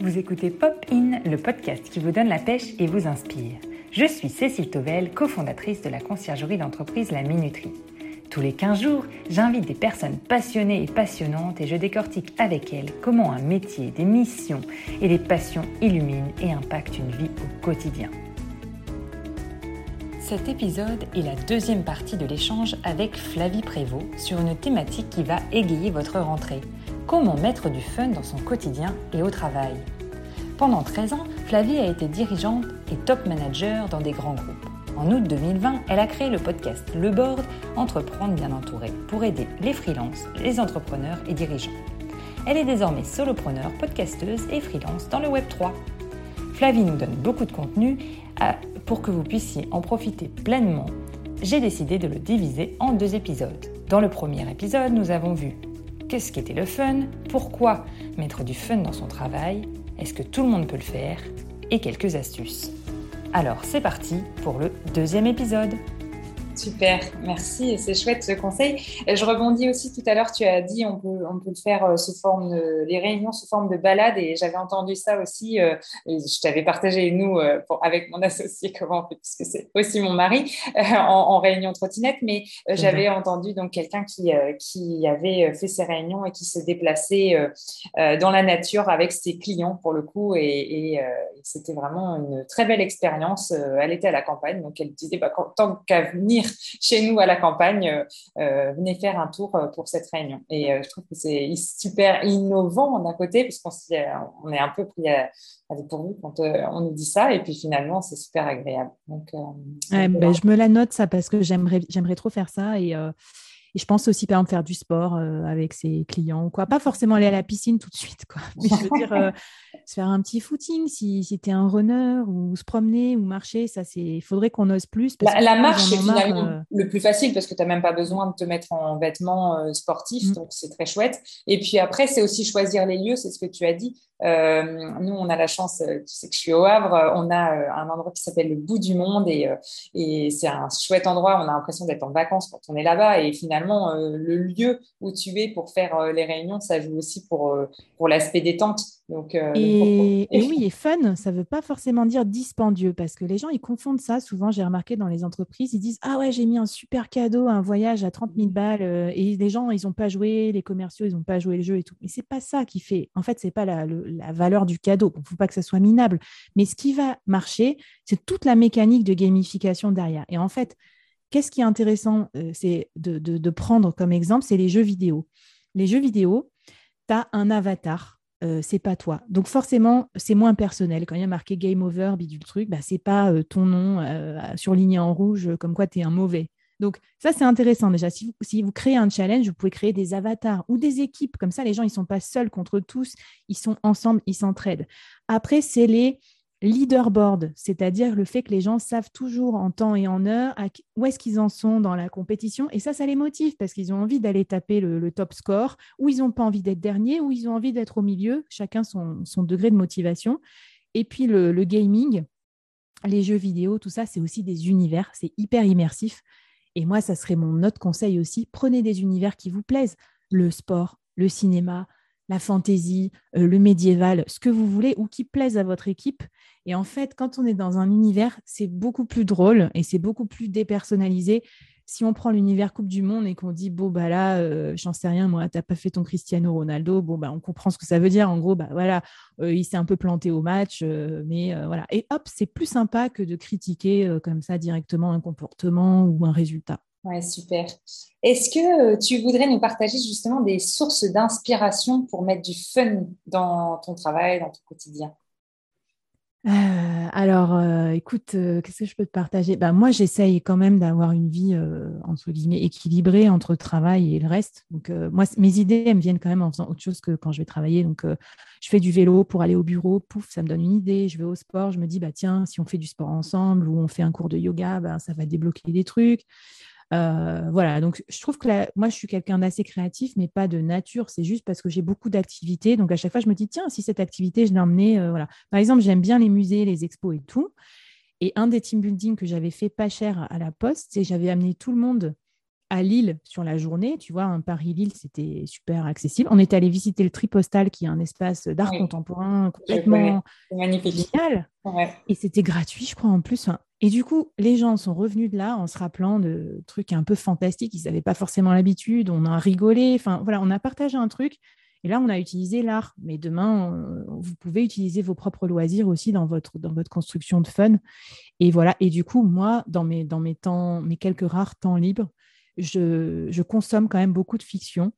Vous écoutez Pop In, le podcast qui vous donne la pêche et vous inspire. Je suis Cécile Tovel, cofondatrice de la conciergerie d'entreprise La Minuterie. Tous les 15 jours, j'invite des personnes passionnées et passionnantes et je décortique avec elles comment un métier, des missions et des passions illuminent et impactent une vie au quotidien. Cet épisode est la deuxième partie de l'échange avec Flavie Prévost sur une thématique qui va égayer votre rentrée. Comment mettre du fun dans son quotidien et au travail Pendant 13 ans, Flavie a été dirigeante et top manager dans des grands groupes. En août 2020, elle a créé le podcast Le Board Entreprendre bien entouré pour aider les freelances, les entrepreneurs et dirigeants. Elle est désormais solopreneur, podcasteuse et freelance dans le Web 3. Flavie nous donne beaucoup de contenu euh, pour que vous puissiez en profiter pleinement. J'ai décidé de le diviser en deux épisodes. Dans le premier épisode, nous avons vu Qu'est-ce qu'était le fun? Pourquoi mettre du fun dans son travail? Est-ce que tout le monde peut le faire? Et quelques astuces. Alors c'est parti pour le deuxième épisode. Super, merci, c'est chouette ce conseil. Je rebondis aussi tout à l'heure, tu as dit on peut, on peut le faire euh, sous forme de, les réunions sous forme de balade et j'avais entendu ça aussi, euh, je t'avais partagé nous euh, avec mon associé comment on fait, puisque c'est aussi mon mari en, réunion trottinette, mais j'avais entendu donc quelqu'un qui, qui avait fait ses réunions et qui se déplaçait dans la nature avec ses clients pour le coup et, et c'était vraiment une très belle expérience. Elle était à la campagne, donc elle disait bah, tant qu'à venir chez nous à la campagne, euh, euh, venez faire un tour euh, pour cette réunion. Et je trouve que c'est super innovant d'un côté, puisqu'on on est un peu pris à, dépourvu quand on nous dit ça, et puis finalement, c'est super agréable. Donc, ben, je me la note ça parce que j'aimerais, j'aimerais trop faire ça et et je pense aussi, par exemple, faire du sport euh, avec ses clients ou quoi. Pas forcément aller à la piscine tout de suite, quoi. Mais je veux dire, euh, se faire un petit footing si, si tu es un runner ou se promener ou marcher, ça, c'est. Il faudrait qu'on ose plus. la, marche, c'est finalement euh, le plus facile parce que tu n'as même pas besoin de te mettre en vêtements sportifs, mm. donc c'est très chouette. Et puis après, c'est aussi choisir les lieux, c'est ce que tu as dit. Nous, on a la chance, tu sais que je suis au Havre, on a un endroit qui s'appelle le bout du monde et, et c'est un chouette endroit. On a l'impression d'être en vacances quand on est là-bas et finalement, euh, le lieu où tu es pour faire euh, les réunions, ça joue aussi pour, euh, pour l'aspect détente. Donc, et, oui, et fun, ça ne veut pas forcément dire dispendieux parce que les gens, ils confondent ça. Souvent, j'ai remarqué dans les entreprises, ils disent Ah ouais, j'ai mis un super cadeau, un voyage à 30 000 balles et les gens, ils n'ont pas joué, les commerciaux, ils n'ont pas joué le jeu et tout. Mais c'est pas ça qui fait. En fait, c'est pas la, la, valeur du cadeau. Il ne faut pas que ça soit minable. Mais ce qui va marcher, c'est toute la mécanique de gamification derrière. Et en fait, Qu'est-ce qui est intéressant, euh, c'est de, prendre comme exemple, c'est les jeux vidéo. Les jeux vidéo, tu as un avatar, euh, c'est pas toi. Donc forcément, c'est moins personnel. Quand il y a marqué game over, bidule truc, bah, c'est pas euh, ton nom surligné en rouge comme quoi tu es un mauvais. Donc ça, c'est intéressant déjà. Si vous, créez un challenge, vous pouvez créer des avatars ou des équipes. Comme ça, les gens, ils ne sont pas seuls contre tous, ils sont ensemble, ils s'entraident. Après, c'est les leaderboard, c'est-à-dire le fait que les gens savent toujours en temps et en heure où est-ce qu'ils en sont dans la compétition. Et ça, ça les motive parce qu'ils ont envie d'aller taper le, top score, ou ils n'ont pas envie d'être dernier, ou ils ont envie d'être au milieu, chacun son, degré de motivation. Et puis le, le, gaming, les jeux vidéo, tout ça, c'est aussi des univers, c'est hyper immersif. Et moi, ça serait mon autre conseil aussi, prenez des univers qui vous plaisent, le sport, le cinéma, la fantaisie, euh, le médiéval, ce que vous voulez ou qui plaise à votre équipe. Et en fait, quand on est dans un univers, c'est beaucoup plus drôle et c'est beaucoup plus dépersonnalisé. Si on prend l'univers Coupe du Monde et qu'on dit, bon, bah là, euh, j'en sais rien, moi, t'as pas fait ton Cristiano Ronaldo, bon, bah, on comprend ce que ça veut dire. En gros, bah voilà, euh, il s'est un peu planté au match, mais voilà. Et hop, c'est plus sympa que de critiquer comme ça directement un comportement ou un résultat. Ouais, super. Est-ce que euh, tu voudrais nous partager justement des sources d'inspiration pour mettre du fun dans ton travail, dans ton quotidien? Euh, alors, euh, écoute, qu'est-ce que je peux te partager? Bah, Moi, j'essaye quand même d'avoir une vie, entre guillemets, équilibrée entre travail et le reste. Donc, moi, mes idées, elles me viennent quand même en faisant autre chose que quand je vais travailler. Donc, je fais du vélo pour aller au bureau, pouf, ça me donne une idée. Je vais au sport, je me dis, bah, tiens, si on fait du sport ensemble ou on fait un cours de yoga, bah, ça va débloquer des trucs. Euh, voilà, donc je trouve que moi, je suis quelqu'un d'assez créatif, mais pas de nature. C'est juste parce que j'ai beaucoup d'activités. Donc à chaque fois, je me dis, tiens, si cette activité, je l'ai emmenée. Euh, voilà. Par exemple, j'aime bien les musées, les expos et tout. Et un des team building que j'avais fait pas cher à la poste, c'est j'avais amené tout le monde à Lille sur la journée. Tu vois, un Paris-Lille, c'était super accessible. On est allé visiter le Tripostal, qui est un espace d'art contemporain complètement magnifique. génial. Et c'était gratuit, je crois, en plus. Et du coup, les gens sont revenus de là en se rappelant de trucs un peu fantastiques. Ils n'avaient pas forcément l'habitude. On a rigolé. Enfin, voilà, on a partagé un truc. Et là, on a utilisé l'art. Mais demain, euh, vous pouvez utiliser vos propres loisirs aussi dans votre, dans votre construction de fun. Et voilà. Et du coup, moi, dans mes, dans mes temps, mes quelques rares temps libres, je, je consomme quand même beaucoup de fiction.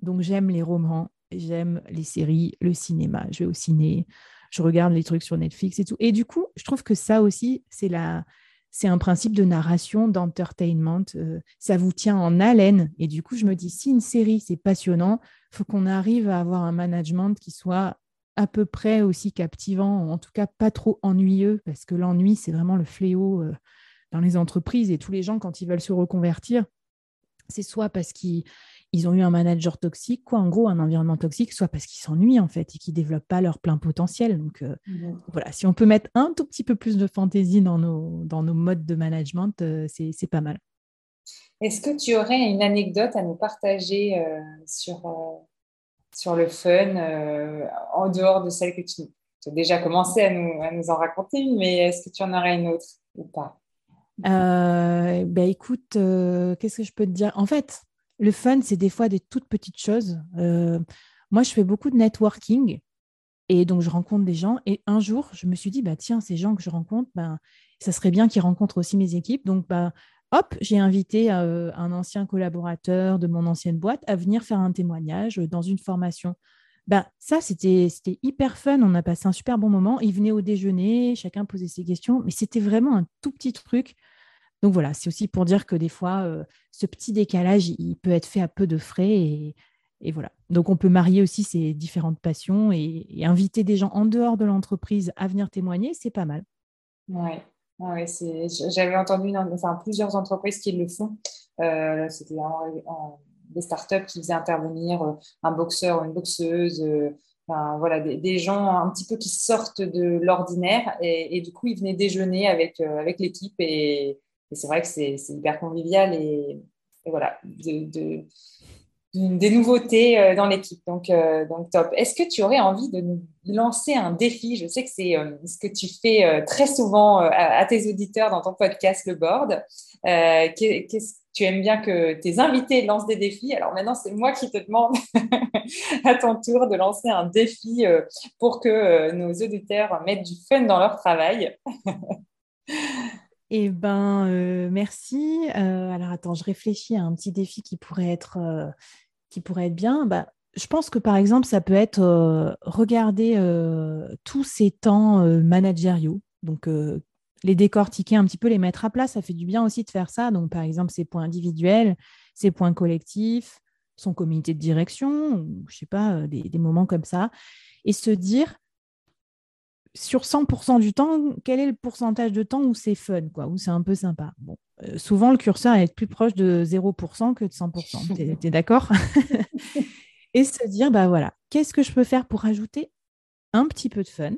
Donc, j'aime les romans, j'aime les séries, le cinéma. Je vais au ciné, je regarde les trucs sur Netflix et tout. Et du coup, je trouve que ça aussi, c'est la, c'est un principe de narration, d'entertainment. Euh, ça vous tient en haleine. Et du coup, je me dis, si une série, c'est passionnant, faut qu'on arrive à avoir un management qui soit à peu près aussi captivant, en tout cas pas trop ennuyeux, parce que l'ennui, c'est vraiment le fléau euh, dans les entreprises. Et tous les gens, quand ils veulent se reconvertir, c'est soit parce qu'ils ils ont eu un manager toxique, quoi, en gros, un environnement toxique, soit parce qu'ils s'ennuient en fait et qu'ils ne développent pas leur plein potentiel. Donc euh, voilà, si on peut mettre un tout petit peu plus de fantaisie dans nos, dans nos modes de management, euh, c'est pas mal. Est-ce que tu aurais une anecdote à nous partager euh, sur, sur le fun, en dehors de celle que tu as déjà commencé à nous, à nous en raconter, mais est-ce que tu en aurais une autre ou pas? Ben écoute, qu'est-ce que je peux te dire? En fait, le fun, c'est des fois des toutes petites choses. Euh, moi, je fais beaucoup de networking et donc je rencontre des gens. Et un jour, je me suis dit, bah, tiens, ces gens que je rencontre, bah, ça serait bien qu'ils rencontrent aussi mes équipes. Donc, bah, hop, j'ai invité euh, un ancien collaborateur de mon ancienne boîte à venir faire un témoignage dans une formation. Bah, ça, c'était hyper fun. On a passé un super bon moment. Il venait au déjeuner, chacun posait ses questions, mais c'était vraiment un tout petit truc donc voilà, c'est aussi pour dire que des fois, euh, ce petit décalage, il peut être fait à peu de frais. Et, voilà. Donc on peut marier aussi ces différentes passions et, inviter des gens en dehors de l'entreprise à venir témoigner, c'est pas mal. Oui, ouais, j'avais entendu plusieurs entreprises qui le font. Euh, c'était des startups qui faisaient intervenir euh, un boxeur ou une boxeuse. voilà, des, gens un petit peu qui sortent de l'ordinaire et, du coup ils venaient déjeuner avec, avec l'équipe et, et c'est vrai que c'est hyper convivial et, voilà, de, des nouveautés euh, dans l'équipe. Donc, euh, donc, top. Est-ce que tu aurais envie de lancer un défi? Je sais que c'est euh, ce que tu fais très souvent à, tes auditeurs dans ton podcast Le Board. tu aimes bien que tes invités lancent des défis? Alors maintenant, c'est moi qui te demande à ton tour de lancer un défi pour que nos auditeurs mettent du fun dans leur travail. Eh ben, euh, merci. Euh, alors, attends, je réfléchis à un petit défi qui pourrait être, euh, qui pourrait être bien. Bah, je pense que, par exemple, ça peut être regarder tous ces temps managériaux. Donc, les décortiquer un petit peu, les mettre à plat. Ça fait du bien aussi de faire ça. Donc, par exemple, ces points individuels, ces points collectifs, son comité de direction, je sais pas, des moments comme ça. Et se dire, sur 100% du temps, quel est le pourcentage de temps où c'est fun, quoi, où c'est un peu sympa? Bon, euh, Souvent, le curseur est plus proche de 0% que de 100%. Tu es, d'accord? Et se dire, bah voilà, qu'est-ce que je peux faire pour ajouter un petit peu de fun?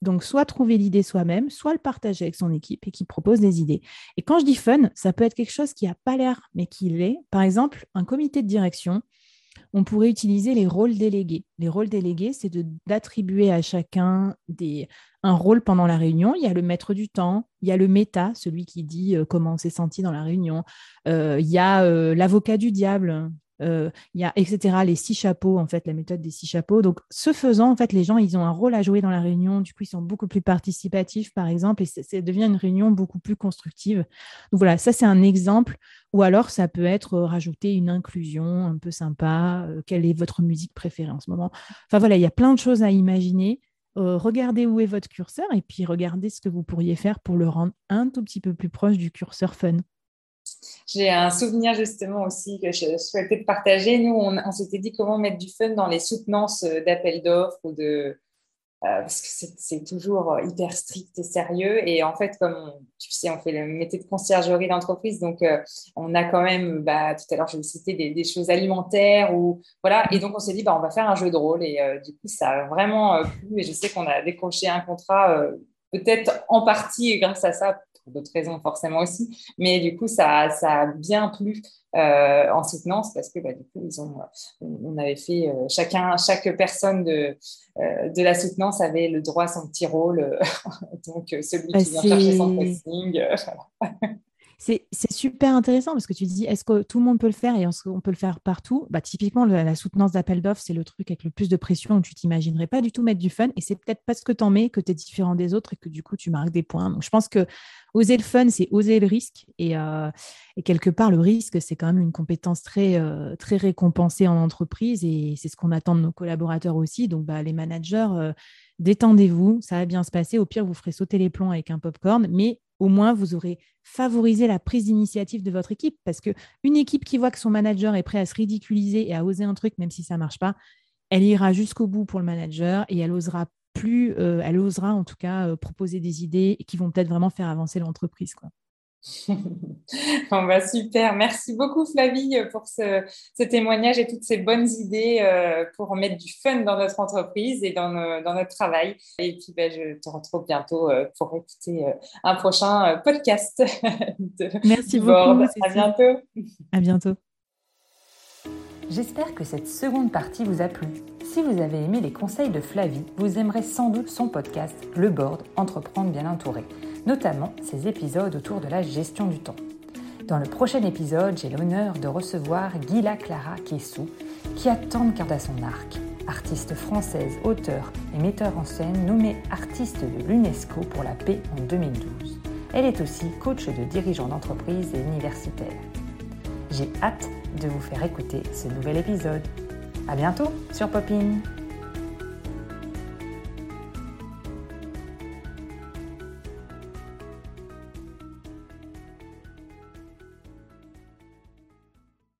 Donc, soit trouver l'idée soi-même, soit le partager avec son équipe et qui propose des idées. Et quand je dis fun, ça peut être quelque chose qui n'a pas l'air, mais qui l'est. Par exemple, un comité de direction on pourrait utiliser les rôles délégués. Les rôles délégués, c'est d'attribuer à chacun un rôle pendant la réunion. Il y a le maître du temps, il y a le méta, celui qui dit euh, comment on s'est senti dans la réunion. Euh, il y a euh, l'avocat du diable, euh, il y a, etc., les six chapeaux, en fait, la méthode des six chapeaux. Donc, ce faisant, en fait, les gens, ils ont un rôle à jouer dans la réunion. Du coup, ils sont beaucoup plus participatifs, par exemple, et ça devient une réunion beaucoup plus constructive. Donc, voilà, ça, c'est un exemple. Ou alors, ça peut être euh, rajouter une inclusion un peu sympa. Euh, quelle est votre musique préférée en ce moment Enfin, voilà, il y a plein de choses à imaginer. regardez où est votre curseur et puis regardez ce que vous pourriez faire pour le rendre un tout petit peu plus proche du curseur fun. J'ai un souvenir justement aussi que je souhaitais partager. Nous, on, s'était dit comment mettre du fun dans les soutenances euh, d'appels d'offres ou de euh, parce que c'est toujours euh, hyper strict et sérieux. Et en fait, comme tu sais, on fait le métier de conciergerie d'entreprise, donc on a quand même, bah, tout à l'heure, je vais citer des, des, choses alimentaires ou voilà. Et donc on s'est dit, bah, on va faire un jeu de rôle. Et du coup, ça a vraiment plu. Et je sais qu'on a décroché un contrat, peut-être en partie grâce à ça pour d'autres raisons forcément aussi. Mais du coup, ça, ça a bien plu euh, en soutenance parce que bah, du coup, ils ont, on avait fait euh, chacun, chaque personne de, euh, de la soutenance avait le droit à son petit rôle. donc, celui qui vient chercher son pressing. C'est super intéressant parce que tu dis, est-ce que tout le monde peut le faire et on peut le faire partout? Bah, Typiquement, la soutenance d'appel d'offres, c'est le truc avec le plus de pression où tu t'imaginerais pas du tout mettre du fun. Et c'est peut-être parce que tu en mets que tu es différent des autres et que du coup, tu marques des points. Donc, je pense que oser le fun, c'est oser le risque. Et, euh, quelque part, le risque, c'est quand même une compétence très, euh, très récompensée en entreprise et c'est ce qu'on attend de nos collaborateurs aussi. Donc, bah, les managers, euh, détendez-vous, ça va bien se passer. Au pire, vous ferez sauter les plombs avec un popcorn, mais au moins vous aurez favorisé la prise d'initiative de votre équipe. Parce qu'une équipe qui voit que son manager est prêt à se ridiculiser et à oser un truc, même si ça ne marche pas, elle ira jusqu'au bout pour le manager et elle osera plus, euh, elle osera en tout cas euh, proposer des idées qui vont peut-être vraiment faire avancer l'entreprise. bon, bah, super. Merci beaucoup, Flavie, pour ce, témoignage et toutes ces bonnes idées euh, pour mettre du fun dans notre entreprise et dans, notre travail. Et puis, bah, je te retrouve bientôt euh, pour écouter euh, un prochain podcast. De Merci beaucoup. À bientôt. À bientôt. J'espère que cette seconde partie vous a plu. Si vous avez aimé les conseils de Flavie, vous aimerez sans doute son podcast Le Board, Entreprendre bien entouré notamment ses épisodes autour de la gestion du temps. Dans le prochain épisode, j'ai l'honneur de recevoir Gila Clara Kessou, qui a tant de cordes à son arc. Artiste française, auteure et metteur en scène nommée artiste de l'UNESCO pour la paix en 2012. Elle est aussi coach de dirigeants d'entreprise et universitaire. J'ai hâte de vous faire écouter ce nouvel épisode. À bientôt sur Popin!